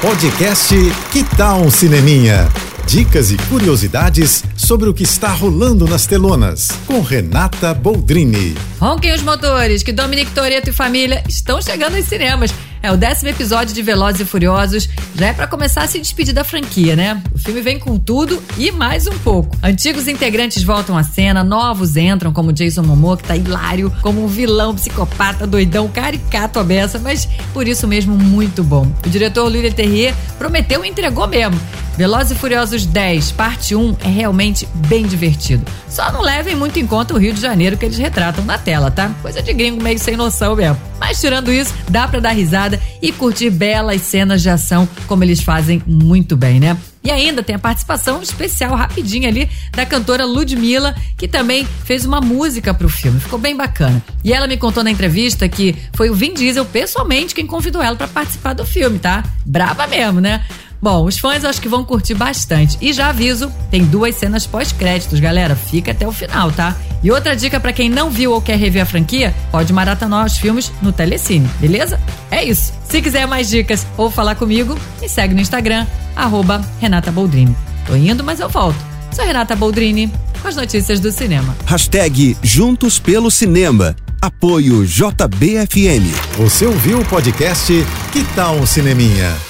Podcast Que Tal um Cineminha? Dicas e curiosidades sobre o que está rolando nas telonas, com Renata Boldrini. Ronquem os motores, que Dominique Toreto e família estão chegando aos cinemas. É o décimo episódio de Velozes e Furiosos. Já é para começar a se despedir da franquia, né? O filme vem com tudo e mais um pouco. Antigos integrantes voltam à cena, novos entram, como Jason Momoa, que tá hilário, como um vilão psicopata, doidão, caricato a beça, mas por isso mesmo muito bom. O diretor Lilian Terrier prometeu e entregou mesmo. Velozes e Furiosos 10, parte 1, é realmente bem divertido. Só não levem muito em conta o Rio de Janeiro que eles retratam na tela, tá? Coisa de gringo meio sem noção mesmo. Mas tirando isso, dá para dar risada e curtir belas cenas de ação, como eles fazem muito bem, né? E ainda tem a participação especial, rapidinha ali, da cantora Ludmilla, que também fez uma música pro filme. Ficou bem bacana. E ela me contou na entrevista que foi o Vin Diesel pessoalmente quem convidou ela para participar do filme, tá? Brava mesmo, né? Bom, os fãs acho que vão curtir bastante. E já aviso, tem duas cenas pós-créditos, galera. Fica até o final, tá? E outra dica para quem não viu ou quer rever a franquia, pode maratonar os filmes no Telecine, beleza? É isso. Se quiser mais dicas ou falar comigo, me segue no Instagram, arroba Renata Boldrini. Tô indo, mas eu volto. Sou Renata Boldrini, com as notícias do cinema. Hashtag Juntos pelo Cinema. Apoio JBFM. Você ouviu o podcast Que Tal um Cineminha?